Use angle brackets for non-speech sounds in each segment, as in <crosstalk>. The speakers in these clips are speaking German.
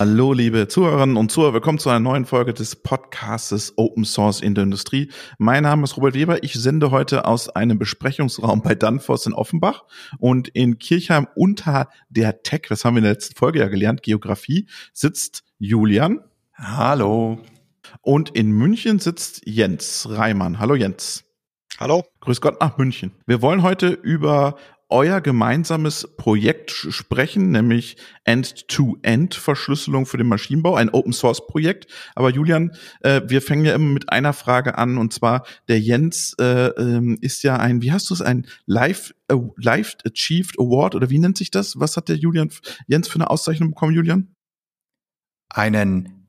Hallo, liebe Zuhörerinnen und Zuhörer. Willkommen zu einer neuen Folge des Podcastes Open Source in der Industrie. Mein Name ist Robert Weber. Ich sende heute aus einem Besprechungsraum bei Danfoss in Offenbach und in Kirchheim unter der Tech, das haben wir in der letzten Folge ja gelernt, Geografie, sitzt Julian. Hallo. Und in München sitzt Jens Reimann. Hallo Jens. Hallo. Grüß Gott nach München. Wir wollen heute über euer gemeinsames Projekt sprechen, nämlich End-to-End-Verschlüsselung für den Maschinenbau, ein Open-Source-Projekt. Aber Julian, äh, wir fangen ja immer mit einer Frage an und zwar der Jens äh, ähm, ist ja ein, wie hast du es, ein Live, äh, Live Achieved Award oder wie nennt sich das? Was hat der Julian Jens für eine Auszeichnung bekommen, Julian? Einen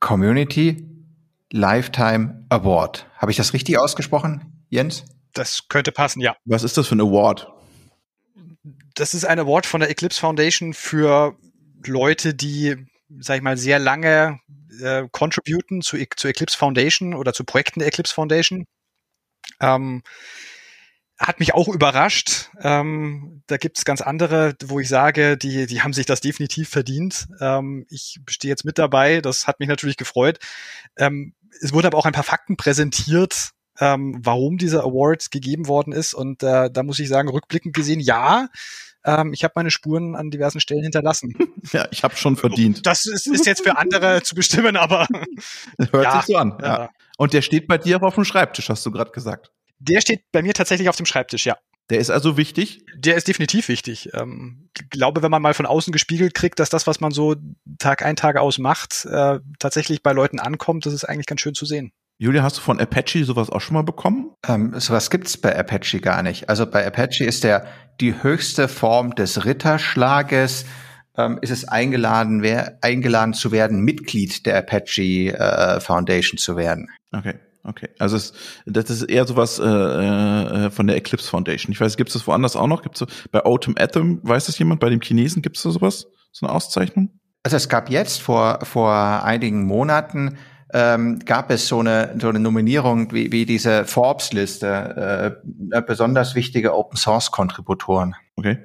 Community Lifetime Award. Habe ich das richtig ausgesprochen, Jens? Das könnte passen, ja. Was ist das für ein Award? Das ist ein Award von der Eclipse Foundation für Leute, die, sag ich mal, sehr lange äh, contributen zu, zu Eclipse Foundation oder zu Projekten der Eclipse Foundation. Ähm, hat mich auch überrascht. Ähm, da gibt es ganz andere, wo ich sage, die, die haben sich das definitiv verdient. Ähm, ich stehe jetzt mit dabei, das hat mich natürlich gefreut. Ähm, es wurden aber auch ein paar Fakten präsentiert, ähm, warum dieser Award gegeben worden ist. Und äh, da muss ich sagen, rückblickend gesehen, ja, ähm, ich habe meine Spuren an diversen Stellen hinterlassen. <laughs> Ja, ich habe schon verdient. Das ist, ist jetzt für andere zu bestimmen, aber <laughs> hört ja, sich so an. Ja. ja. Und der steht bei dir auf dem Schreibtisch, hast du gerade gesagt. Der steht bei mir tatsächlich auf dem Schreibtisch, ja. Der ist also wichtig? Der ist definitiv wichtig. Ähm, ich glaube, wenn man mal von außen gespiegelt kriegt, dass das, was man so Tag ein, Tag aus macht, äh, tatsächlich bei Leuten ankommt, das ist eigentlich ganz schön zu sehen. Julia, hast du von Apache sowas auch schon mal bekommen? Ähm, sowas gibt's bei Apache gar nicht. Also bei Apache ist der die höchste Form des Ritterschlages. Ähm, ist es eingeladen, wer, eingeladen zu werden, Mitglied der Apache äh, Foundation zu werden. Okay. Okay, also es, das ist eher sowas äh, äh, von der Eclipse Foundation. Ich weiß, gibt es das woanders auch noch? Gibt es bei Autumn Atom, weiß das jemand? Bei dem Chinesen gibt es da sowas? So eine Auszeichnung? Also es gab jetzt vor vor einigen Monaten ähm, gab es so eine, so eine Nominierung wie, wie diese Forbes-Liste, äh, besonders wichtige Open-Source-Kontributoren. Okay.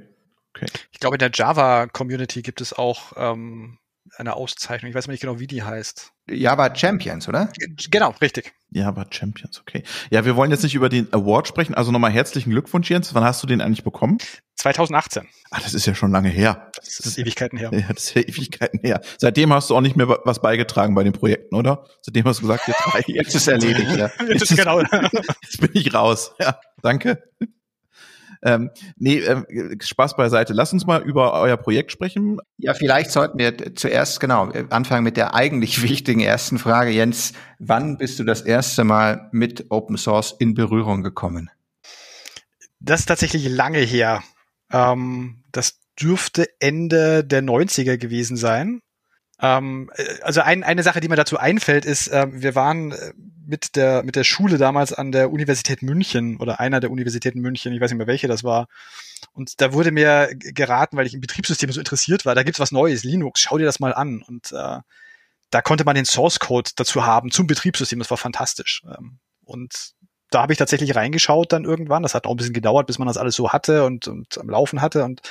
okay. Ich glaube, in der Java-Community gibt es auch ähm, eine Auszeichnung. Ich weiß nicht genau, wie die heißt. Java Champions, oder? Genau, richtig. Java Champions, okay. Ja, wir wollen jetzt nicht über den Award sprechen. Also nochmal herzlichen Glückwunsch, Jens. Wann hast du den eigentlich bekommen? 2018. Ah, das ist ja schon lange her. Das ist Ewigkeiten her. Ja, das ist ja Ewigkeiten her. Seitdem hast du auch nicht mehr was beigetragen bei den Projekten, oder? Seitdem hast du gesagt, jetzt, jetzt ist erledigt. Ja. <laughs> Jetzt, jetzt, genau. <laughs> jetzt bin ich raus. Ja, danke. Ähm, nee, äh, Spaß beiseite. Lass uns mal über euer Projekt sprechen. Ja, vielleicht sollten wir zuerst genau anfangen mit der eigentlich <laughs> wichtigen ersten Frage. Jens, wann bist du das erste Mal mit Open Source in Berührung gekommen? Das ist tatsächlich lange her. Ähm, das dürfte Ende der 90er gewesen sein. Ähm, äh, also ein, eine Sache, die mir dazu einfällt, ist, äh, wir waren äh, mit der, mit der Schule damals an der Universität München oder einer der Universitäten München, ich weiß nicht mehr welche das war. Und da wurde mir geraten, weil ich im Betriebssystem so interessiert war, da gibt's was Neues, Linux, schau dir das mal an. Und äh, da konnte man den Source Code dazu haben zum Betriebssystem, das war fantastisch. Ähm, und da habe ich tatsächlich reingeschaut dann irgendwann. Das hat auch ein bisschen gedauert, bis man das alles so hatte und, und am Laufen hatte. Und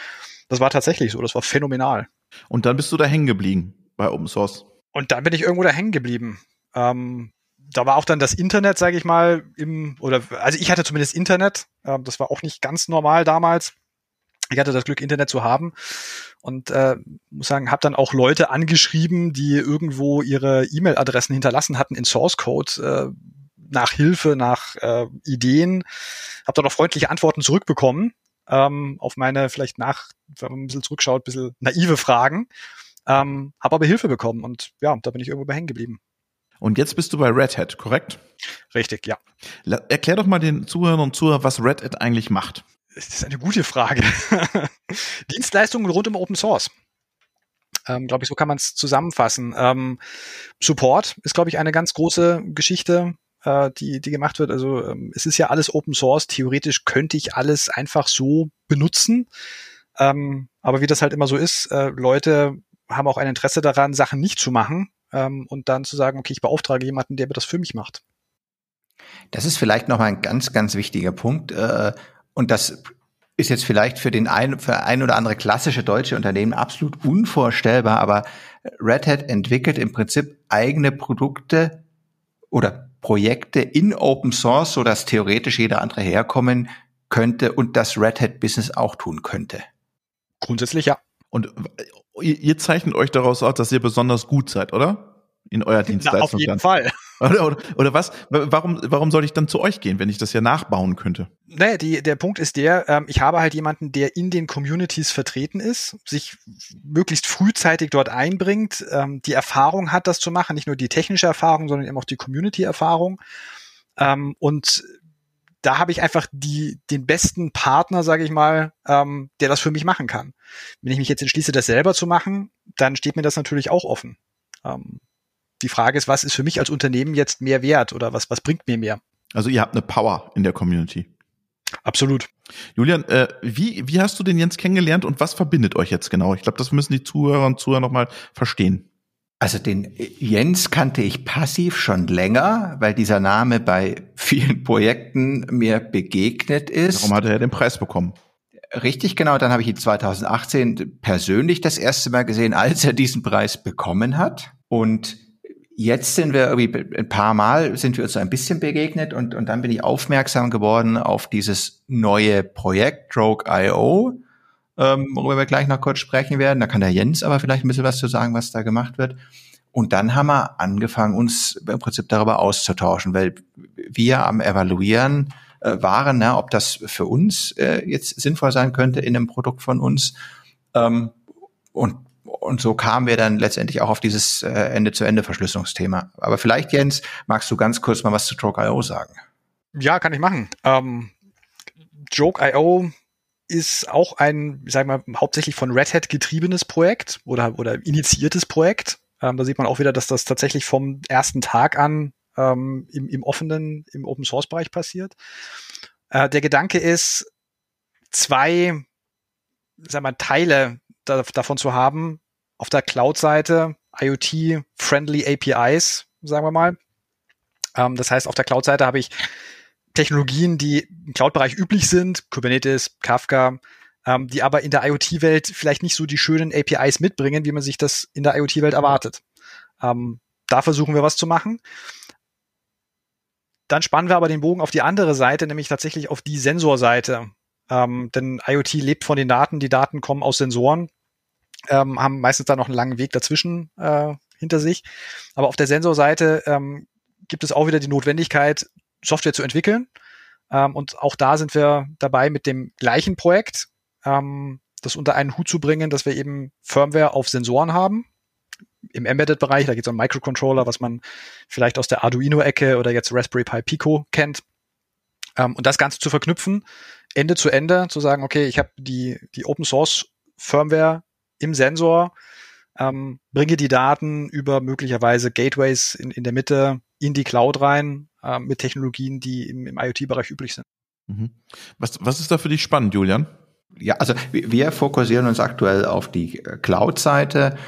das war tatsächlich so, das war phänomenal. Und dann bist du da hängen geblieben bei Open Source. Und dann bin ich irgendwo da hängen geblieben. Ähm, da war auch dann das Internet, sage ich mal, im, oder also ich hatte zumindest Internet. Äh, das war auch nicht ganz normal damals. Ich hatte das Glück, Internet zu haben und äh, muss sagen, habe dann auch Leute angeschrieben, die irgendwo ihre E-Mail-Adressen hinterlassen hatten in Source Code äh, nach Hilfe, nach äh, Ideen. Habe dann auch freundliche Antworten zurückbekommen ähm, auf meine vielleicht nach, wenn man ein bisschen zurückschaut, ein bisschen naive Fragen. Ähm, habe aber Hilfe bekommen und ja, da bin ich irgendwo bei hängen geblieben. Und jetzt bist du bei Red Hat, korrekt? Richtig, ja. Erklär doch mal den Zuhörern und Zuhörern, was Red Hat eigentlich macht. Das ist eine gute Frage. <laughs> Dienstleistungen rund um Open Source. Ähm, glaube ich, so kann man es zusammenfassen. Ähm, Support ist, glaube ich, eine ganz große Geschichte. äh, die, die gemacht wird. Also ähm, es ist ja alles Open Source. Theoretisch könnte ich alles einfach so benutzen. Ähm, aber wie das halt immer so ist, äh, Leute haben auch ein Interesse daran, Sachen nicht zu machen ähm, und dann zu sagen, okay, ich beauftrage jemanden, der mir das für mich macht. Das ist vielleicht noch mal ein ganz, ganz wichtiger Punkt. Äh, und das ist jetzt vielleicht für den ein, für ein oder andere klassische deutsche Unternehmen absolut unvorstellbar, aber Red Hat entwickelt im Prinzip eigene Produkte oder Projekte in Open Source, so dass theoretisch jeder andere herkommen könnte und das Red Hat Business auch tun könnte. Grundsätzlich ja. Und ihr zeichnet euch daraus aus, dass ihr besonders gut seid, oder? in euer Dienstleistung. Na, auf jeden dann. Fall. Oder, oder, oder was? Warum, warum soll ich dann zu euch gehen, wenn ich das ja nachbauen könnte? Naja, die, der Punkt ist der, ähm, ich habe halt jemanden, der in den Communities vertreten ist, sich möglichst frühzeitig dort einbringt, ähm, die Erfahrung hat, das zu machen, nicht nur die technische Erfahrung, sondern eben auch die Community-Erfahrung. Ähm, und da habe ich einfach die, den besten Partner, sage ich mal, ähm, der das für mich machen kann. Wenn ich mich jetzt entschließe, das selber zu machen, dann steht mir das natürlich auch offen. Ähm, die Frage ist, was ist für mich als Unternehmen jetzt mehr wert oder was, was bringt mir mehr? Also ihr habt eine Power in der Community. Absolut. Julian, äh, wie, wie hast du den Jens kennengelernt und was verbindet euch jetzt genau? Ich glaube, das müssen die Zuhörer und Zuhörer nochmal verstehen. Also den Jens kannte ich passiv schon länger, weil dieser Name bei vielen Projekten mir begegnet ist. Warum hat er den Preis bekommen? Richtig, genau. Dann habe ich ihn 2018 persönlich das erste Mal gesehen, als er diesen Preis bekommen hat. Und Jetzt sind wir irgendwie ein paar Mal sind wir uns so ein bisschen begegnet und, und dann bin ich aufmerksam geworden auf dieses neue Projekt Stroke.io, ähm, worüber wir gleich noch kurz sprechen werden. Da kann der Jens aber vielleicht ein bisschen was zu sagen, was da gemacht wird. Und dann haben wir angefangen, uns im Prinzip darüber auszutauschen, weil wir am Evaluieren äh, waren, ne, ob das für uns äh, jetzt sinnvoll sein könnte in einem Produkt von uns. Ähm, und und so kamen wir dann letztendlich auch auf dieses äh, Ende-zu-Ende-Verschlüsselungsthema. Aber vielleicht, Jens, magst du ganz kurz mal was zu Joke.io sagen? Ja, kann ich machen. Ähm, Joke.io ist auch ein, sagen wir mal, hauptsächlich von Red Hat getriebenes Projekt oder, oder initiiertes Projekt. Ähm, da sieht man auch wieder, dass das tatsächlich vom ersten Tag an ähm, im, im offenen, im Open Source Bereich passiert. Äh, der Gedanke ist, zwei, sagen wir, Teile da, davon zu haben, auf der Cloud-Seite IoT-friendly APIs, sagen wir mal. Ähm, das heißt, auf der Cloud-Seite habe ich Technologien, die im Cloud-Bereich üblich sind, Kubernetes, Kafka, ähm, die aber in der IoT-Welt vielleicht nicht so die schönen APIs mitbringen, wie man sich das in der IoT-Welt erwartet. Ähm, da versuchen wir was zu machen. Dann spannen wir aber den Bogen auf die andere Seite, nämlich tatsächlich auf die Sensorseite. Ähm, denn IoT lebt von den Daten, die Daten kommen aus Sensoren ähm, haben meistens da noch einen langen Weg dazwischen äh, hinter sich. Aber auf der Sensorseite ähm, gibt es auch wieder die Notwendigkeit, Software zu entwickeln. Ähm, und auch da sind wir dabei mit dem gleichen Projekt, ähm, das unter einen Hut zu bringen, dass wir eben Firmware auf Sensoren haben. Im Embedded-Bereich, da geht es um Microcontroller, was man vielleicht aus der Arduino-Ecke oder jetzt Raspberry Pi Pico kennt. Ähm, und das Ganze zu verknüpfen, Ende zu Ende, zu sagen, okay, ich habe die, die Open Source Firmware im Sensor, ähm, bringe die Daten über möglicherweise Gateways in, in der Mitte in die Cloud rein äh, mit Technologien, die im, im IoT-Bereich üblich sind. Mhm. Was, was ist da für dich spannend, Julian? Ja, also wir fokussieren uns aktuell auf die äh, Cloud-Seite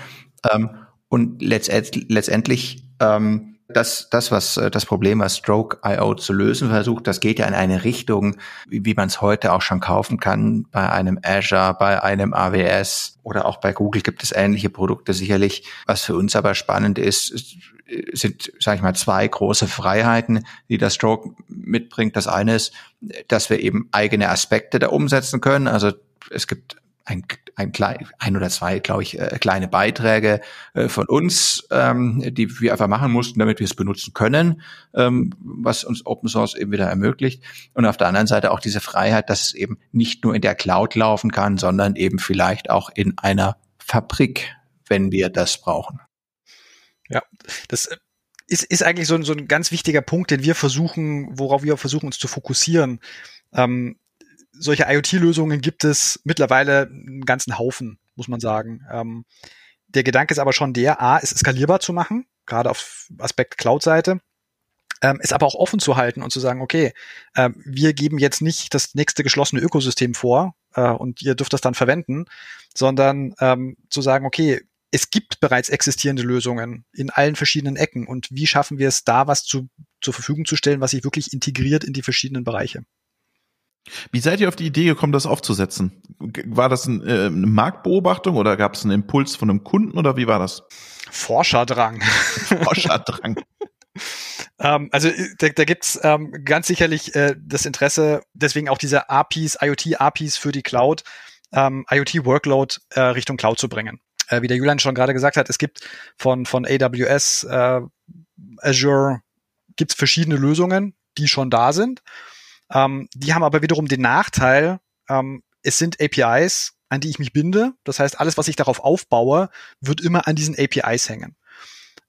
ähm, und letztendlich, letztendlich ähm, das, das, was äh, das Problem, was Stroke.io zu lösen versucht, das geht ja in eine Richtung, wie, wie man es heute auch schon kaufen kann, bei einem Azure, bei einem AWS oder auch bei Google gibt es ähnliche Produkte sicherlich. Was für uns aber spannend ist, sind, sage ich mal, zwei große Freiheiten, die das Stroke mitbringt. Das eine ist, dass wir eben eigene Aspekte da umsetzen können. Also es gibt ein, ein, klein, ein oder zwei, glaube ich, äh, kleine Beiträge äh, von uns, ähm, die wir einfach machen mussten, damit wir es benutzen können, ähm, was uns Open Source eben wieder ermöglicht. Und auf der anderen Seite auch diese Freiheit, dass es eben nicht nur in der Cloud laufen kann, sondern eben vielleicht auch in einer Fabrik, wenn wir das brauchen. Ja, das äh, ist, ist eigentlich so ein, so ein ganz wichtiger Punkt, den wir versuchen, worauf wir versuchen, uns zu fokussieren. Ähm, solche IoT-Lösungen gibt es mittlerweile einen ganzen Haufen, muss man sagen. Ähm, der Gedanke ist aber schon der, A, es skalierbar zu machen, gerade auf Aspekt Cloud-Seite. ähm, es aber auch offen zu halten und zu sagen, okay, äh, wir geben jetzt nicht das nächste geschlossene Ökosystem vor äh, und ihr dürft das dann verwenden, sondern ähm, zu sagen, okay, es gibt bereits existierende Lösungen in allen verschiedenen Ecken und wie schaffen wir es da, was zu, zur Verfügung zu stellen, was sich wirklich integriert in die verschiedenen Bereiche. Wie seid ihr auf die Idee gekommen, das aufzusetzen? War das ein, äh, eine Marktbeobachtung oder gab es einen Impuls von einem Kunden oder wie war das? Forscherdrang. <laughs> Forscherdrang. ähm, also äh, da, da gibt ähm, ganz sicherlich äh, das Interesse, deswegen auch diese APIs, IoT-APIs für die Cloud, ähm, IoT-Workload äh, Richtung Cloud zu bringen. Äh, wie der Julian schon gerade gesagt hat, es gibt von, von AWS, äh, Azure, gibt es verschiedene Lösungen, die schon da sind. Ähm, die haben aber wiederum den Nachteil, ähm, es sind APIs, an die ich mich binde. Das heißt, alles, was ich darauf aufbaue, wird immer an diesen APIs hängen.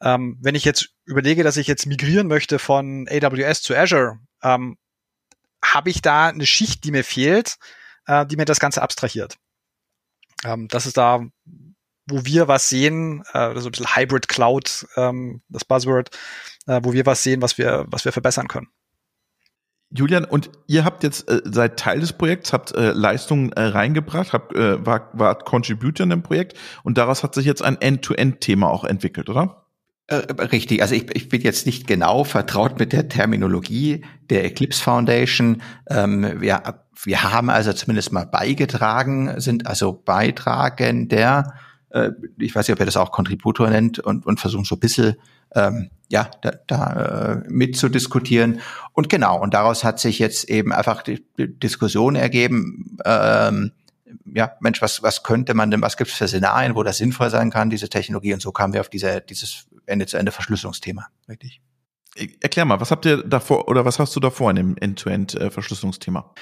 Ähm, wenn ich jetzt überlege, dass ich jetzt migrieren möchte von AWS zu Azure, ähm, habe ich da eine Schicht, die mir fehlt, äh, die mir das Ganze abstrahiert. Ähm, das ist da, wo wir was sehen, äh, so ein bisschen Hybrid Cloud, ähm, das Buzzword, äh, wo wir was sehen, was wir, was wir verbessern können. Julian, und ihr habt jetzt äh, seid Teil des Projekts, habt äh, Leistungen äh, reingebracht, habt, äh, war, war Contributor in dem Projekt und daraus hat sich jetzt ein End-to-End-Thema auch entwickelt, oder? Äh, richtig, also ich, ich bin jetzt nicht genau vertraut mit der Terminologie der Eclipse Foundation. Ähm, wir, wir haben also zumindest mal beigetragen, sind also Beitragender. Äh, ich weiß nicht, ob ihr das auch Contributor nennt und, und versuchen so ein bisschen ähm, ja, da, da äh, mitzudiskutieren. Und genau, und daraus hat sich jetzt eben einfach die, die Diskussion ergeben, ähm, ja, Mensch, was, was könnte man denn, was gibt es für Szenarien, wo das sinnvoll sein kann, diese Technologie? Und so kamen wir auf diese, dieses Ende-zu-Ende-Verschlüsselungsthema, richtig. Erklär mal, was habt ihr davor oder was hast du davor in dem End-to-End-Verschlüsselungsthema?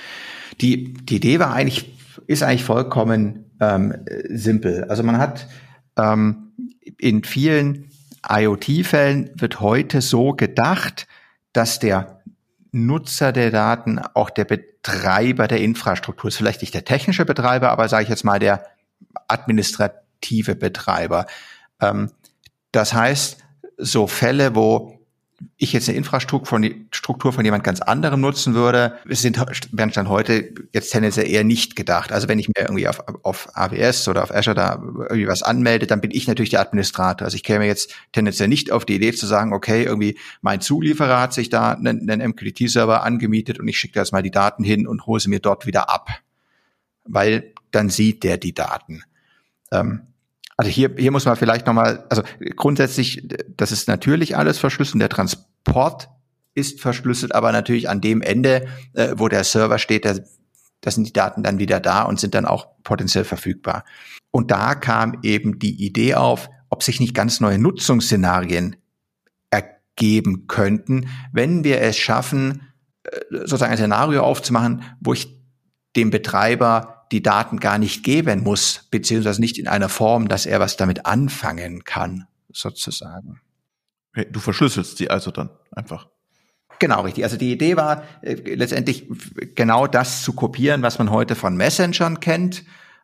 Die, die Idee war eigentlich, ist eigentlich vollkommen ähm, simpel. Also man hat ähm, in vielen IoT-Fällen wird heute so gedacht, dass der Nutzer der Daten auch der Betreiber der Infrastruktur ist. Vielleicht nicht der technische Betreiber, aber sage ich jetzt mal der administrative Betreiber. Ähm, das heißt, so Fälle, wo ich jetzt eine Infrastruktur von, Struktur von jemand ganz anderem nutzen würde, sind, werden dann heute jetzt tendenziell eher nicht gedacht. Also wenn ich mir irgendwie auf, auf AWS oder auf Azure da irgendwie was anmelde, dann bin ich natürlich der Administrator. Also ich käme jetzt tendenziell nicht auf die Idee zu sagen, okay, irgendwie mein Zulieferer hat sich da einen, einen MQTT-Server angemietet und ich schicke jetzt mal die Daten hin und hole sie mir dort wieder ab. Weil dann sieht der die Daten. Ähm, also hier, hier muss man vielleicht nochmal, also grundsätzlich, das ist natürlich alles verschlüsselt. Der Transport ist verschlüsselt, aber natürlich an dem Ende, äh, wo der Server steht, da, da sind die Daten dann wieder da und sind dann auch potenziell verfügbar. Und da kam eben die Idee auf, ob sich nicht ganz neue Nutzungsszenarien ergeben könnten, wenn wir es schaffen, äh, sozusagen ein Szenario aufzumachen, wo ich dem Betreiber die Daten gar nicht geben muss, beziehungsweise nicht in einer Form, dass er was damit anfangen kann, sozusagen. Du verschlüsselst sie also dann einfach. Genau, richtig. Also die Idee war äh, letztendlich genau das zu kopieren, was man heute von Messengern kennt.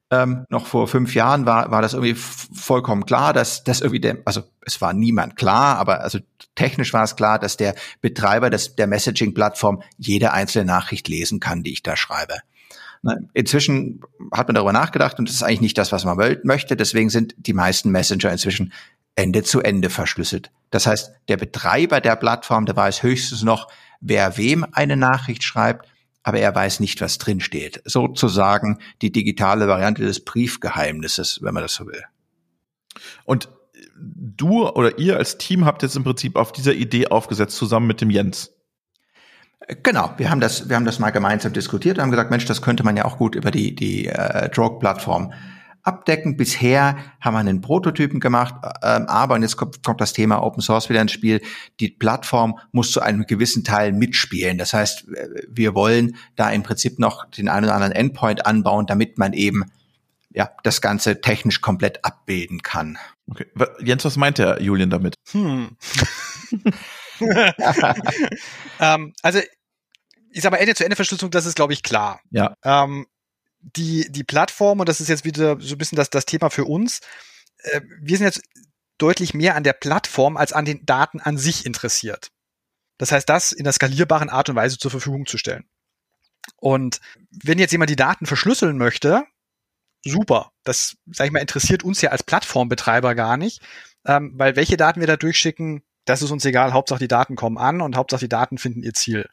Ähm, noch vor fünf Jahren war, war das irgendwie vollkommen klar, dass das irgendwie der, also es war niemand klar, aber also technisch war es klar, dass der Betreiber des, der Messaging-Plattform jede einzelne Nachricht lesen kann, die ich da schreibe. Ne, inzwischen hat man darüber nachgedacht und das ist eigentlich nicht das, was man möchte. Deswegen sind die meisten Messenger inzwischen Ende zu Ende verschlüsselt. Das heißt, der Betreiber der Plattform, der weiß höchstens noch, wer wem eine Nachricht schreibt, aber er weiß nicht, was drin steht. Sozusagen die digitale Variante des Briefgeheimnisses, wenn man das so will. Und du oder ihr als Team habt jetzt im Prinzip auf dieser Idee aufgesetzt, zusammen mit dem Jens. Genau, wir haben das, wir haben das mal gemeinsam diskutiert und haben gesagt, Mensch, das könnte man ja auch gut über die die äh, Drogue-Plattform abdecken. Bisher haben wir einen Prototypen gemacht, ähm, aber und jetzt kommt, kommt das Thema Open Source wieder ins Spiel. Die Plattform muss zu einem gewissen Teil mitspielen. Das heißt, wir wollen da im Prinzip noch den einen oder anderen Endpoint anbauen, damit man eben ja das Ganze technisch komplett abbilden kann. Okay. Jens, was meint der Julian damit? Hm. <laughs> ähm, also, ich sag mal, Ende-zu-Ende-Verschlüsselung, das ist, glaube ich, klar. Ja. Ähm, die, die Plattform, und das ist jetzt wieder so ein bisschen das, das Thema für uns, äh, wir sind jetzt deutlich mehr an der Plattform als an den Daten an sich interessiert. Das heißt, das in der skalierbaren Art und Weise zur Verfügung zu stellen. Und wenn jetzt jemand die Daten verschlüsseln möchte, super. Das, sag ich mal, interessiert uns ja als Plattformbetreiber gar nicht, ähm, weil welche Daten wir da durchschicken, das ist uns egal. Hauptsache die Daten kommen an und Hauptsache die Daten finden ihr Ziel.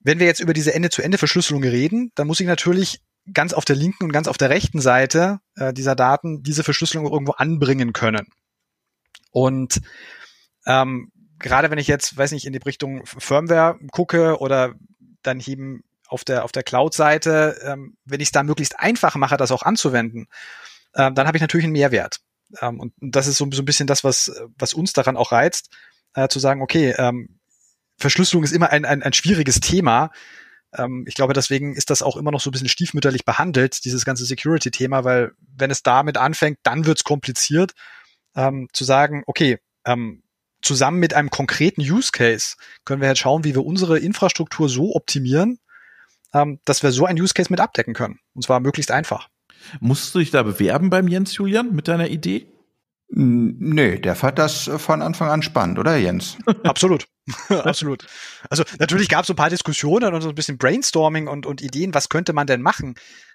Wenn wir jetzt über diese Ende-zu-Ende-Verschlüsselung reden, dann muss ich natürlich ganz auf der linken und ganz auf der rechten Seite äh, dieser Daten diese Verschlüsselung irgendwo anbringen können. Und ähm, gerade wenn ich jetzt, weiß nicht, in die Richtung Firmware gucke oder dann eben auf der, auf der Cloud-Seite, ähm, wenn ich es da möglichst einfach mache, das auch anzuwenden, ähm, dann habe ich natürlich einen Mehrwert. Ähm, und das ist so, so ein bisschen das, was, was uns daran auch reizt, äh, zu sagen, okay, ähm, Verschlüsselung ist immer ein, ein, ein schwieriges Thema. Ähm, ich glaube, deswegen ist das auch immer noch so ein bisschen stiefmütterlich behandelt, dieses ganze Security-Thema, weil wenn es damit anfängt, dann wird es kompliziert, ähm, zu sagen, okay, ähm, zusammen mit einem konkreten Use Case können wir jetzt schauen, wie wir unsere Infrastruktur so optimieren, ähm, dass wir so ein Use Case mit abdecken können. Und zwar möglichst einfach. Musst du dich da bewerben beim Jens Julian mit deiner Idee? Nö, der fand das von Anfang an spannend, oder Jens? <laughs> Absolut. <laughs> Absolut. Also natürlich gab es so ein paar Diskussionen und so ein bisschen Brainstorming und, und Ideen, was könnte man denn machen.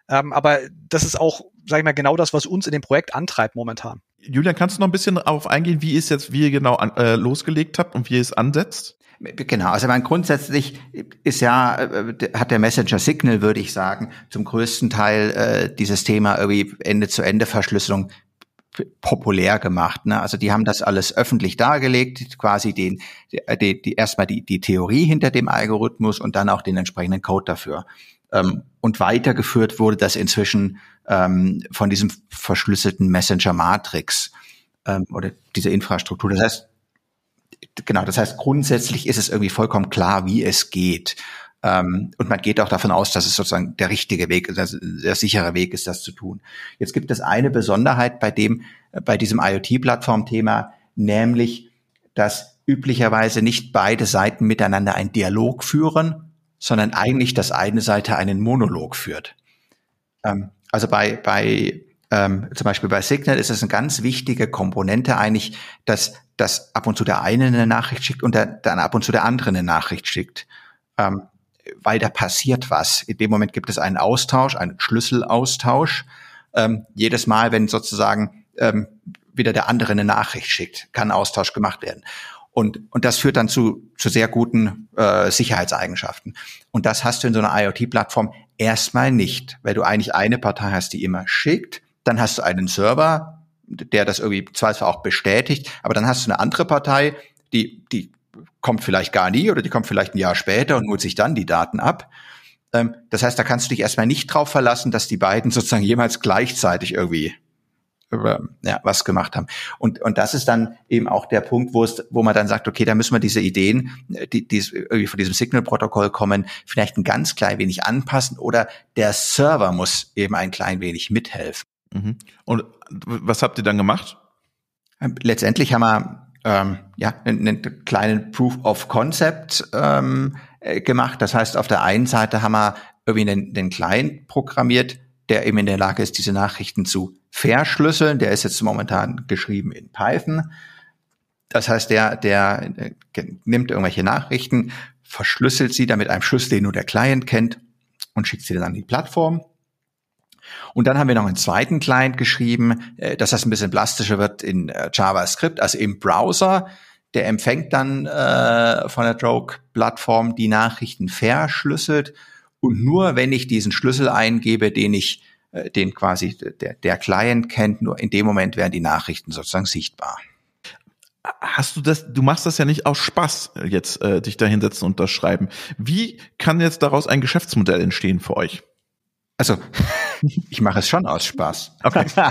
Ähm, aber das ist auch, sag ich mal, genau das, was uns in dem Projekt antreibt momentan. Julian, kannst du noch ein bisschen darauf eingehen, wie ihr es jetzt, wie ihr genau an, äh, losgelegt habt und wie ihr es ansetzt? Genau, also man grundsätzlich ist ja, äh, hat der Messenger Signal, würde ich sagen, zum größten Teil äh, dieses Thema irgendwie Ende-zu-Ende-Verschlüsselung populär gemacht. Ne? Also die haben das alles öffentlich dargelegt, quasi den, die, die erstmal die, die Theorie hinter dem Algorithmus und dann auch den entsprechenden Code dafür. Ähm, und weitergeführt wurde das inzwischen ähm, von diesem verschlüsselten Messenger Matrix ähm, oder diese Infrastruktur. Das heißt, genau, das heißt, grundsätzlich ist es irgendwie vollkommen klar, wie es geht. Ähm, und man geht auch davon aus, dass es sozusagen der richtige Weg, der, der sichere Weg ist, das zu tun. Jetzt gibt es eine Besonderheit bei dem, äh, bei diesem IoT-Plattform-Thema, nämlich, dass üblicherweise nicht beide Seiten miteinander einen Dialog führen, sondern eigentlich, dass eine Seite einen Monolog führt. Ähm, also bei, bei ähm, zum Beispiel bei Signal ist es eine ganz wichtige Komponente eigentlich, dass, dass ab und zu der eine eine Nachricht schickt und der, dann ab und zu der andere eine Nachricht schickt. Ähm, weil da passiert was. In dem Moment gibt es einen Austausch, einen Schlüsselaustausch. Ähm, jedes Mal, wenn sozusagen ähm, wieder der andere eine Nachricht schickt, kann Austausch gemacht werden. Und, und das führt dann zu, zu sehr guten äh, Sicherheitseigenschaften. Und das hast du in so einer IoT-Plattform erstmal nicht, weil du eigentlich eine Partei hast, die immer schickt dann hast du einen Server, der das irgendwie zwar auch bestätigt, aber dann hast du eine andere Partei, die, die kommt vielleicht gar nie oder die kommt vielleicht ein Jahr später und holt sich dann die Daten ab. Ähm, das heißt, da kannst du dich erstmal nicht drauf verlassen, dass die beiden sozusagen jemals gleichzeitig irgendwie ja, was gemacht haben. Und, und das ist dann eben auch der Punkt, wo es, wo man dann sagt, okay, da müssen wir diese Ideen, die, die irgendwie von diesem Signal-Protokoll kommen, vielleicht ein ganz klein wenig anpassen oder der Server muss eben ein klein wenig mithelfen. Mhm. Und was habt ihr dann gemacht? Ähm, letztendlich haben wir ähm, ja einen, einen, kleinen Proof of Concept ähm, äh, gemacht. Das heißt, auf der einen Seite haben wir irgendwie einen, den Client programmiert, der eben in der Lage ist, diese Nachrichten zu verschlüsseln. Der ist jetzt momentan geschrieben in Python. Das heißt, der, der äh, nimmt irgendwelche Nachrichten, verschlüsselt sie dann mit einem Schlüssel, den nur der Client kennt und schickt sie dann an die Plattform. Und dann haben wir noch einen zweiten Client geschrieben, äh, dass das ein bisschen plastischer wird in äh, JavaScript, also im Browser. Der empfängt dann äh, von der Droke-Plattform die Nachrichten verschlüsselt. Und nur wenn ich diesen Schlüssel eingebe, den ich, äh, den quasi der, der Client kennt, nur in dem Moment werden die Nachrichten sozusagen sichtbar. Hast du das, du machst das ja nicht aus Spaß, jetzt äh, dich da hinsetzen und das schreiben. Wie kann jetzt daraus ein Geschäftsmodell entstehen für euch? Also, ich mache es schon aus Spaß. Okay. <laughs>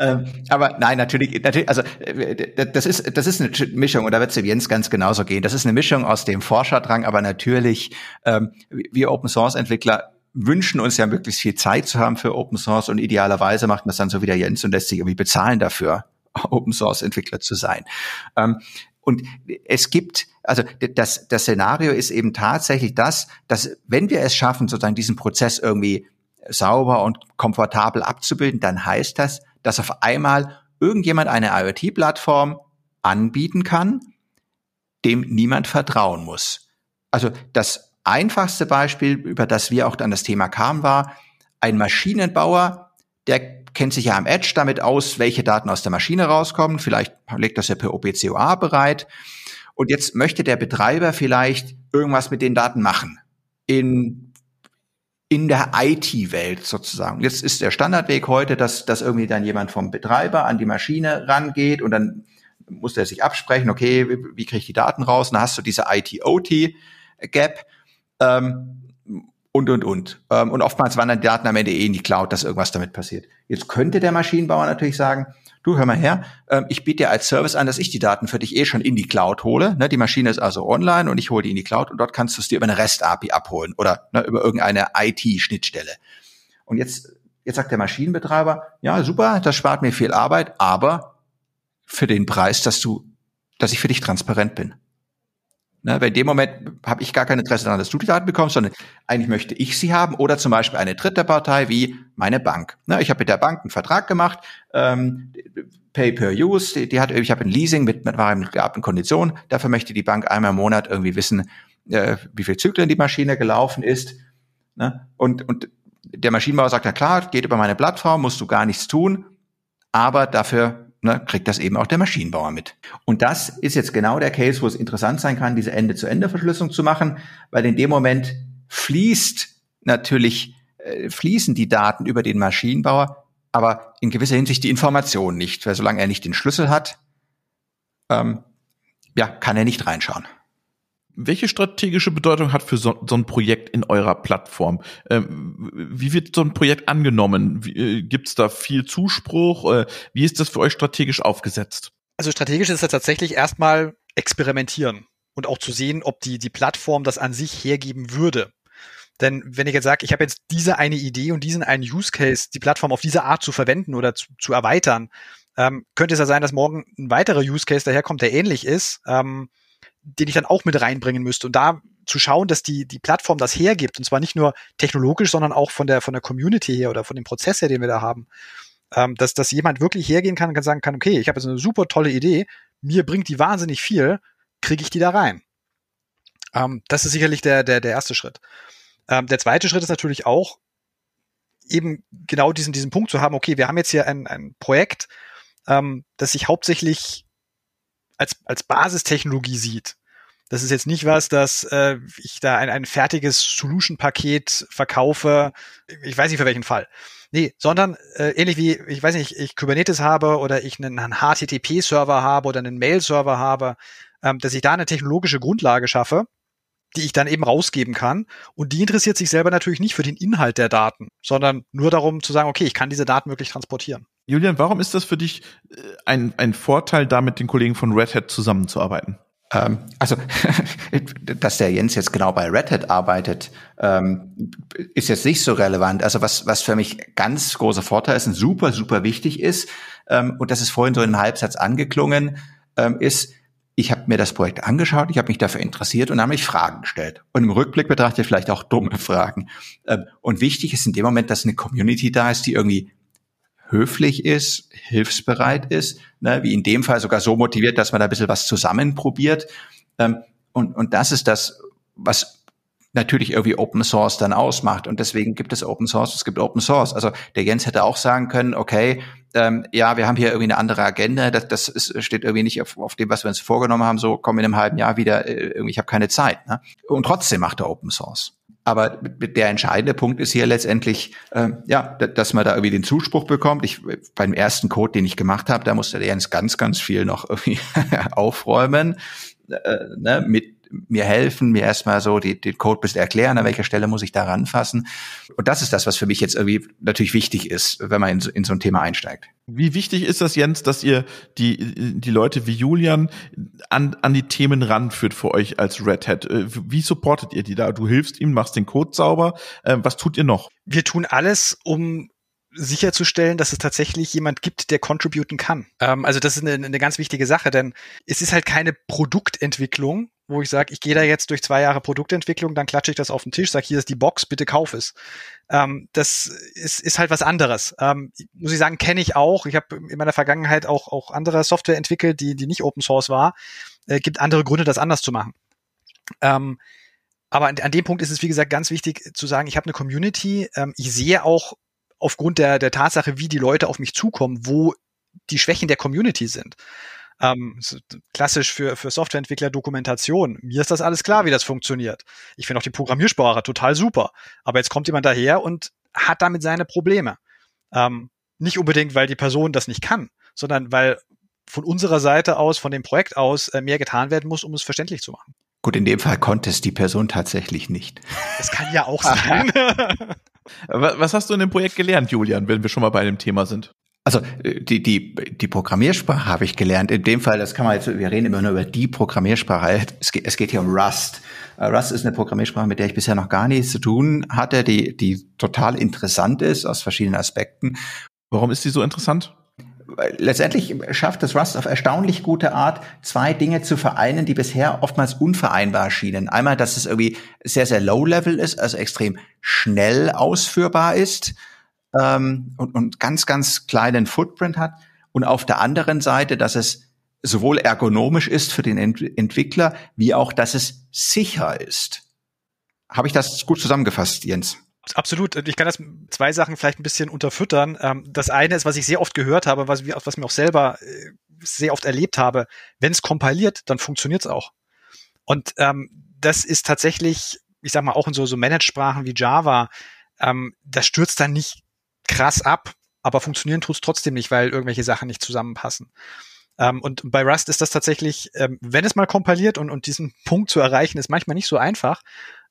ähm, aber nein, natürlich, natürlich, also äh, das ist das ist eine Mischung und da wird es Jens ganz genauso gehen. Das ist eine Mischung aus dem Forscherdrang, aber natürlich ähm, wir Open Source Entwickler wünschen uns ja möglichst viel Zeit zu haben für Open Source und idealerweise macht man es dann so wie der Jens und lässt sich irgendwie bezahlen dafür, <laughs> Open Source Entwickler zu sein. Ähm, und es gibt, also das, das Szenario ist eben tatsächlich das, dass wenn wir es schaffen, sozusagen diesen Prozess irgendwie sauber und komfortabel abzubilden, dann heißt das, dass auf einmal irgendjemand eine IoT-Plattform anbieten kann, dem niemand vertrauen muss. Also das einfachste Beispiel, über das wir auch dann das Thema kamen, war ein Maschinenbauer, der kennt sich ja am Edge damit aus, welche Daten aus der Maschine rauskommen. Vielleicht legt das ja per OPCOA bereit. Und jetzt möchte der Betreiber vielleicht irgendwas mit den Daten machen. In in der IT-Welt sozusagen. Jetzt ist der Standardweg heute, dass, dass irgendwie dann jemand vom Betreiber an die Maschine rangeht und dann muss der sich absprechen, okay, wie, wie kriege ich die Daten raus? Dann hast du diese IT-OT-Gap ähm, und, und, und. Ähm, und oftmals wandern die Daten am Ende eh in die Cloud, dass irgendwas damit passiert. Jetzt könnte der Maschinenbauer natürlich sagen, du hör mal her, ähm, ich biete dir als Service an, dass ich die Daten für dich eh schon in die Cloud hole. Ne, die Maschine ist also online und ich hole die in die Cloud und dort kannst du es dir über eine REST-API abholen oder ne, über irgendeine IT-Schnittstelle. Und jetzt, jetzt sagt der Maschinenbetreiber, ja, super, das spart mir viel Arbeit, aber für den Preis, dass du, dass ich für dich transparent bin. Ne, weil in dem Moment habe ich gar kein Interesse daran, dass du die Daten bekommst, sondern eigentlich möchte ich sie haben oder zum Beispiel eine dritte Partei wie meine Bank. Ne, ich habe mit der Bank einen Vertrag gemacht, ähm, Pay per Use, die, die hat, ich habe ein Leasing mit, mit variablen Konditionen. Dafür möchte die Bank einmal im Monat irgendwie wissen, äh, wie viel Zyklen die Maschine gelaufen ist. Ne? Und, und der Maschinenbauer sagt, na klar, geht über meine Plattform, musst du gar nichts tun, aber dafür ne, kriegt das eben auch der Maschinenbauer mit. Und das ist jetzt genau der Case, wo es interessant sein kann, diese Ende-zu-Ende-Verschlüsselung zu machen, weil in dem Moment fließt natürlich, äh, fließen die Daten über den Maschinenbauer, aber in gewisser Hinsicht die Information nicht, weil solange er nicht den Schlüssel hat, ähm, ja, kann er nicht reinschauen. Welche strategische Bedeutung hat für so, so ein Projekt in eurer Plattform? Ähm, wie wird so ein Projekt angenommen? Äh, Gibt es da viel Zuspruch? Äh, wie ist das für euch strategisch aufgesetzt? Also strategisch ist es tatsächlich erstmal experimentieren und auch zu sehen, ob die, die Plattform das an sich hergeben würde. Denn wenn ich jetzt sage, ich habe jetzt diese eine Idee und diesen einen Use Case, die Plattform auf diese Art zu verwenden oder zu, zu erweitern, ähm, könnte es ja sein, dass morgen ein weiterer Use Case daherkommt, der ähnlich ist. Ähm, den ich dann auch mit reinbringen müsste. Und da zu schauen, dass die, die Plattform das hergibt, und zwar nicht nur technologisch, sondern auch von der, von der Community her oder von dem Prozess her, den wir da haben, ähm, dass, dass jemand wirklich hergehen kann und kann sagen kann, okay, ich habe jetzt eine super tolle Idee, mir bringt die wahnsinnig viel, kriege ich die da rein. Ähm, das ist sicherlich der, der, der erste Schritt. Ähm, der zweite Schritt ist natürlich auch, eben genau diesen, diesen Punkt zu haben, okay, wir haben jetzt hier ein, ein Projekt, ähm, das sich hauptsächlich als, als Basistechnologie sieht. Das ist jetzt nicht was, dass äh, ich da ein, ein fertiges Solution-Paket verkaufe. Ich weiß nicht für welchen Fall. Nee, sondern äh, ähnlich wie, ich weiß nicht, ich Kubernetes habe oder ich einen, einen HTTP-Server habe oder einen Mail-Server habe, ähm, dass ich da eine technologische Grundlage schaffe, die ich dann eben rausgeben kann. Und die interessiert sich selber natürlich nicht für den Inhalt der Daten, sondern nur darum zu sagen, okay, ich kann diese Daten wirklich transportieren. Julian, warum ist das für dich äh, ein, ein Vorteil, da mit den Kollegen von Red Hat zusammenzuarbeiten? Ähm, also, <laughs> dass der Jens jetzt genau bei Red Hat arbeitet, ähm, ist jetzt nicht so relevant. Also was, was für mich ganz großer Vorteil ist und super, super wichtig ist, ähm, und das ist vorhin so in einem Halbsatz angeklungen, ist, ich habe mir das Projekt angeschaut, ich habe mich dafür interessiert und habe mich Fragen gestellt. Und im Rückblick betrachtet vielleicht auch dumme <laughs> Fragen. Und wichtig ist in dem Moment, dass eine Community da ist, die irgendwie höflich ist, hilfsbereit ist, ne, wie in dem Fall sogar so motiviert, dass man da ein bisschen was zusammen probiert. Ähm, und, und das ist das, was natürlich irgendwie Open Source dann ausmacht. Und deswegen gibt es Open Source, es gibt Open Source. Also der Jens hätte auch sagen können, okay, ähm, ja, wir haben hier irgendwie eine andere Agenda, das, das ist, steht irgendwie nicht auf, auf dem, was wir uns vorgenommen haben, so kommen in einem halben Jahr wieder, äh, irgendwie, ich habe keine Zeit. Ne? Und trotzdem macht er Open Source. Aber der entscheidende Punkt ist hier letztendlich, äh, ja, dass man da irgendwie den Zuspruch bekommt. Ich beim ersten Code, den ich gemacht habe, da musste der Jens ganz, ganz viel noch irgendwie <laughs> aufräumen, äh, ne, mit mir helfen, mir erstmal so die, den Code bis erklären, an welcher Stelle muss ich da ranfassen. Und das ist das, was für mich jetzt irgendwie natürlich wichtig ist, wenn man in so, in so ein Thema einsteigt. Wie wichtig ist das, Jens, dass ihr die, die Leute wie Julian an, an die Themen ranführt für euch als Red Hat? Äh, wie supportet ihr die da? Du hilfst ihm, machst den Code sauber. Ähm, was tut ihr noch? Wir tun alles, um sicherzustellen, dass es tatsächlich jemand gibt, der contributen kann. Ähm, also das ist eine, eine ganz wichtige Sache, denn es ist halt keine Produktentwicklung, wo ich sage, ich gehe da jetzt durch zwei Jahre Produktentwicklung, dann klatsche ich das auf den Tisch, sage, hier ist die Box, bitte kauf es. Ähm, das ist, ist halt was anderes. Ähm, muss ich sagen, kenne ich auch. Ich habe in meiner Vergangenheit auch, auch andere Software entwickelt, die, die nicht Open Source war. äh, gibt andere Gründe, das anders zu machen. Ähm, aber an, an, dem Punkt ist es, wie gesagt, ganz wichtig zu sagen, ich habe eine Community. Ähm, ich sehe auch aufgrund der, der Tatsache, wie die Leute auf mich zukommen, wo die Schwächen der Community sind. Ähm, klassisch für, für Softwareentwickler Dokumentation. Mir ist das alles klar, wie das funktioniert. Ich finde auch die Programmiersprache total super. Aber jetzt kommt jemand daher und hat damit seine Probleme. Ähm, nicht unbedingt, weil die Person das nicht kann, sondern weil von unserer Seite aus, von dem Projekt aus, äh, mehr getan werden muss, um es verständlich zu machen. Gut, in dem Fall konnte es die Person tatsächlich nicht. Das kann ja auch sein. <laughs> Was hast du in dem Projekt gelernt, Julian, wenn wir schon mal bei dem Thema sind? Also äh, die, die, die Programmiersprache habe ich gelernt. In dem Fall, das kann man jetzt, wir reden immer nur über die Programmiersprache. Es geht, es geht hier um Rust. Äh, Rust ist eine Programmiersprache, mit der ich bisher noch gar nichts zu tun hatte, die, die total interessant ist aus verschiedenen Aspekten. Warum ist die so interessant? letztendlich schafft es Rust auf erstaunlich gute Art, zwei Dinge zu vereinen, die bisher oftmals unvereinbar schienen. Einmal, dass es irgendwie sehr, sehr low-level ist, also extrem schnell ausführbar ist ähm, und, und ganz, ganz kleinen Footprint hat. Und auf der anderen Seite, dass es sowohl ergonomisch ist für den Ent Entwickler, wie auch, dass es sicher ist. Habe ich das gut zusammengefasst, Jens? Absolut. Ich kann das zwei Sachen vielleicht ein bisschen unterfüttern. Ähm, das eine ist, was ich sehr oft gehört habe, was, was mir auch selber äh, sehr oft erlebt habe. Wenn es kompiliert, dann funktioniert es auch. Und ähm, das ist tatsächlich, ich sag mal, auch in so, so Managed-Sprachen wie Java, ähm, das stürzt dann nicht krass ab, aber funktionieren tut es trotzdem nicht, weil irgendwelche Sachen nicht zusammenpassen. Ähm, und bei Rust ist das tatsächlich, ähm, wenn es mal kompiliert und, und diesen <laughs> Punkt zu erreichen, ist manchmal nicht so einfach.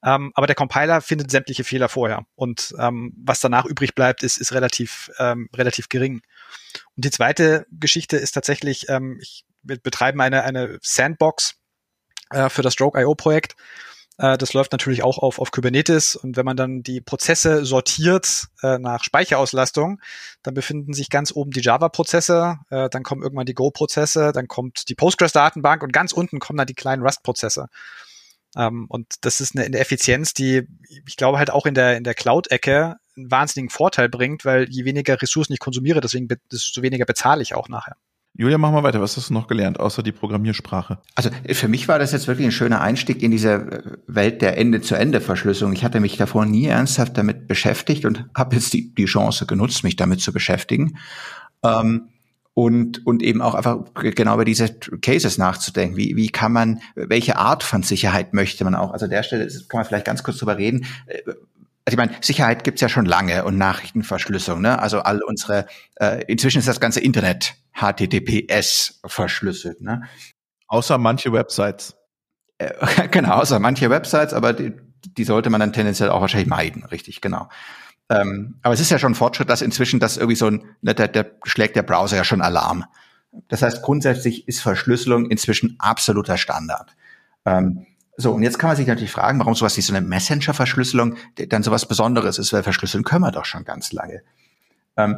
Ähm, aber der Compiler findet sämtliche Fehler vorher. Und ähm, was danach übrig bleibt, ist, ist relativ, ähm, relativ gering. Und die zweite Geschichte ist tatsächlich, ähm, ich, wir betreiben eine, eine Sandbox äh, für das Stroke.io-Projekt. das läuft natürlich auch auf, auf Kubernetes. Und wenn man dann die Prozesse sortiert äh, nach Speicherauslastung, dann befinden sich ganz oben die Java-Prozesse, äh, dann kommen irgendwann die Go-Prozesse, dann kommt die Postgres-Datenbank und ganz unten kommen dann die kleinen Rust-Prozesse. Ähm, und das ist eine, eine Effizienz, die ich glaube halt auch in der, in der Cloud-Ecke einen wahnsinnigen Vorteil bringt, weil je weniger Ressourcen ich konsumiere, deswegen desto weniger bezahle ich auch nachher. Julia, mach mal weiter. Was hast du noch gelernt, außer die Programmiersprache? Also für mich war das jetzt wirklich ein schöner Einstieg in diese äh, Welt der Ende-zu-Ende-Verschlüsselung. Ich hatte mich davor nie ernsthaft damit beschäftigt und habe jetzt die, die Chance genutzt, mich damit zu beschäftigen. Ähm, und, und eben auch einfach genau über diese Cases nachzudenken. Wie, wie kann man, welche Art von Sicherheit möchte man auch? Also an der Stelle kann man vielleicht ganz kurz drüber reden. Also ich meine, Sicherheit gibt's ja schon lange und Nachrichtenverschlüsselung. Ne? Also all unsere, äh, inzwischen ist das ganze Internet HTTPS verschlüsselt. Ne? Außer manche Websites. Äh, <laughs> genau, außer manche Websites, aber die, die sollte man dann tendenziell auch wahrscheinlich meiden, richtig, genau. Ähm, aber es ist ja schon ein Fortschritt, dass inzwischen das irgendwie so ein, ne, der, der schlägt der Browser ja schon Alarm. Das heißt, grundsätzlich ist Verschlüsselung inzwischen absoluter Standard. Ähm, so, und jetzt kann man sich natürlich fragen, warum sowas wie so eine Messenger-Verschlüsselung dann sowas Besonderes ist, weil verschlüsseln können wir doch schon ganz lange. Ähm,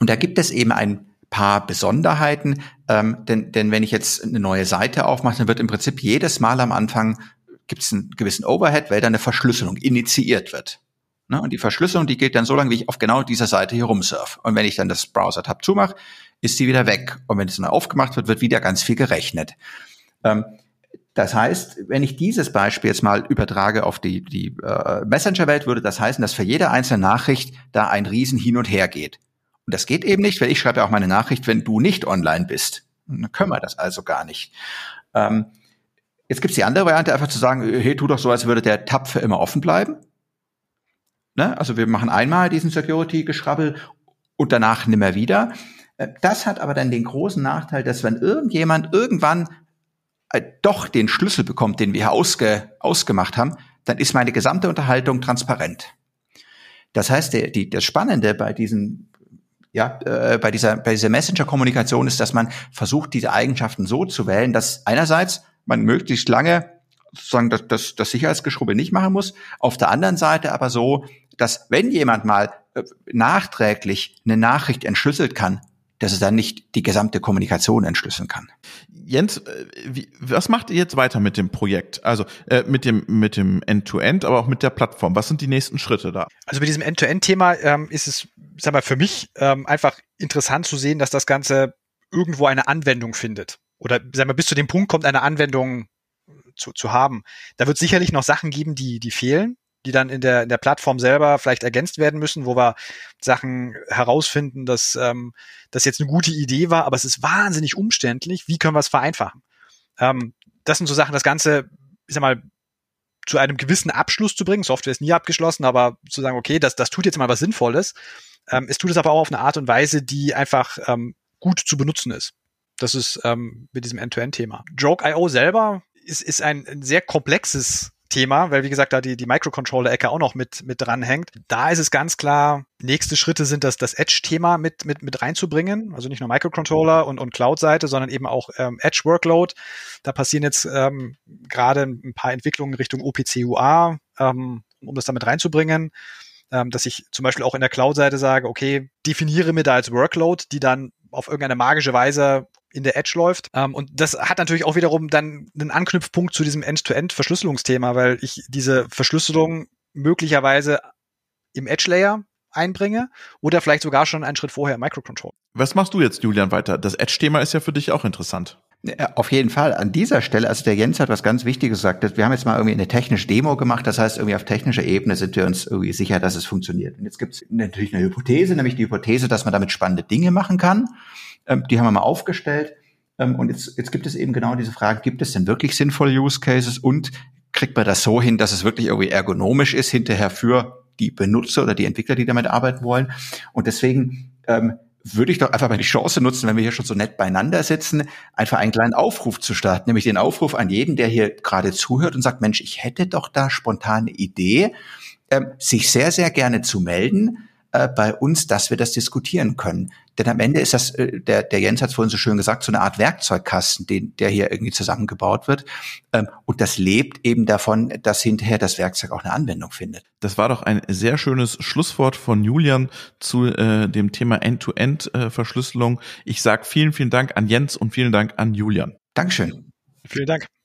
und da gibt es eben ein paar Besonderheiten, ähm, denn, denn wenn ich jetzt eine neue Seite aufmache, dann wird im Prinzip jedes Mal am Anfang gibt es einen gewissen Overhead, weil da eine Verschlüsselung initiiert wird. Ne? Und die Verschlüsselung, die geht dann so lange, wie ich auf genau dieser Seite hier rumsurf. Und wenn ich dann das Browser-Tab zumache, ist sie wieder weg. Und wenn es dann aufgemacht wird, wird wieder ganz viel gerechnet. Ähm, das heißt, wenn ich dieses Beispiel jetzt mal übertrage auf die, die äh, Messenger-Welt, würde das heißen, dass für jede einzelne Nachricht da ein Riesen hin und her geht. Und das geht eben nicht, weil ich schreibe ja auch meine Nachricht, wenn du nicht online bist. Dann können wir das also gar nicht. Ähm, jetzt gibt's die andere Variante, einfach zu sagen, hey, tu doch so, als würde der Tab für immer offen bleiben. Ne? Also wir machen einmal diesen Security-Geschrabbel und danach nimmer wieder. Äh, das hat aber dann den großen Nachteil, dass wenn irgendjemand irgendwann äh, doch den Schlüssel bekommt, den wir ausge, ausgemacht haben, dann ist meine gesamte Unterhaltung transparent. Das heißt, der, die, das Spannende bei diesen ja, äh, bei dieser, bei dieser Messenger-Kommunikation ist, dass man versucht, diese Eigenschaften so zu wählen, dass einerseits man möglichst lange sozusagen das, das, das Sicherheitsgeschrubbel nicht machen muss, auf der anderen Seite aber so, dass wenn jemand mal äh, nachträglich eine Nachricht entschlüsselt kann, dass es dann nicht die gesamte Kommunikation entschlüsseln kann. Jens, äh, wie, was macht ihr jetzt weiter mit dem Projekt? Also äh, mit dem mit dem End-to-End, -End, aber auch mit der Plattform. Was sind die nächsten Schritte da? Also bei diesem End-to-End-Thema ähm, ist es, sag mal, für mich ähm, einfach interessant zu sehen, dass das Ganze irgendwo eine Anwendung findet. oder sagen wir, bis zu dem Punkt kommt, eine Anwendung zu, zu haben. Da wird sicherlich noch Sachen geben, die, die fehlen, die dann in der, in der Plattform selber vielleicht ergänzt werden müssen, wo wir Sachen herausfinden, dass ähm, das jetzt eine gute Idee war, aber es ist wahnsinnig umständlich. Wie können wir es vereinfachen? Ähm, das sind so Sachen, das Ganze, ich sag mal, zu einem gewissen Abschluss zu bringen. Software ist nie abgeschlossen, aber zu sagen, okay, das, das tut jetzt mal was Sinnvolles. Ähm, es tut es aber auch auf eine Art und Weise, die einfach ähm, gut zu benutzen ist. Das ist ähm, mit diesem End-to-End-Thema. Joke.io selber ist, ist ein, ein sehr komplexes Thema, weil wie gesagt, da die, die Microcontroller-Ecke auch noch mit, mit dranhängt. Da ist es ganz klar, nächste Schritte sind das, das Edge-Thema mit, mit, mit reinzubringen. Also nicht nur Microcontroller und, und Cloud-Seite, sondern eben auch ähm, Edge-Workload. Da passieren jetzt ähm, gerade ein paar Entwicklungen Richtung OPC-UA, ähm, um das damit reinzubringen. Ähm, dass ich zum Beispiel auch in der Cloud-Seite sage, okay, definiere mir da als Workload, die dann auf irgendeine magische Weise in der Edge läuft. Ähm, und das hat natürlich auch wiederum dann einen Anknüpfpunkt zu diesem End-to-End-Verschlüsselungsthema, weil ich diese Verschlüsselung möglicherweise im Edge-Layer einbringe oder vielleicht sogar schon einen Schritt vorher im Microcontroller. Was machst du jetzt, Julian, weiter? Das Edge-Thema ist ja für dich auch interessant. Auf jeden Fall. An dieser Stelle, also der Jens hat was ganz Wichtiges gesagt. Wir haben jetzt mal irgendwie eine technische Demo gemacht. Das heißt, irgendwie auf technischer Ebene sind wir uns irgendwie sicher, dass es funktioniert. Und jetzt gibt es natürlich eine Hypothese, nämlich die Hypothese, dass man damit spannende Dinge machen kann. Ähm, die haben wir mal aufgestellt. Ähm, und jetzt, jetzt gibt es eben genau diese Frage, gibt es denn wirklich sinnvolle Use Cases und kriegt man das so hin, dass es wirklich irgendwie ergonomisch ist hinterher für die Benutzer oder die Entwickler, die damit arbeiten wollen. Und deswegen ähm, würde ich doch einfach mal die Chance nutzen, wenn wir hier schon so nett beieinander sitzen, einfach einen kleinen Aufruf zu starten, nämlich den Aufruf an jeden, der hier gerade zuhört und sagt, Mensch, ich hätte doch da spontane Idee, ähm, sich sehr, sehr gerne zu melden äh, bei uns, dass wir das diskutieren können. Denn am Ende ist das, äh, der, der Jens hat es vorhin so schön gesagt, so eine Art Werkzeugkasten, den, der hier irgendwie zusammengebaut wird. Ähm, und das lebt eben davon, dass hinterher das Werkzeug auch eine Anwendung findet. Das war doch ein sehr schönes Schlusswort von Julian zu äh, dem Thema End-to-End-Verschlüsselung. ich sage vielen, vielen Dank an Jens und vielen Dank an Julian. Dankeschön. Vielen Dank.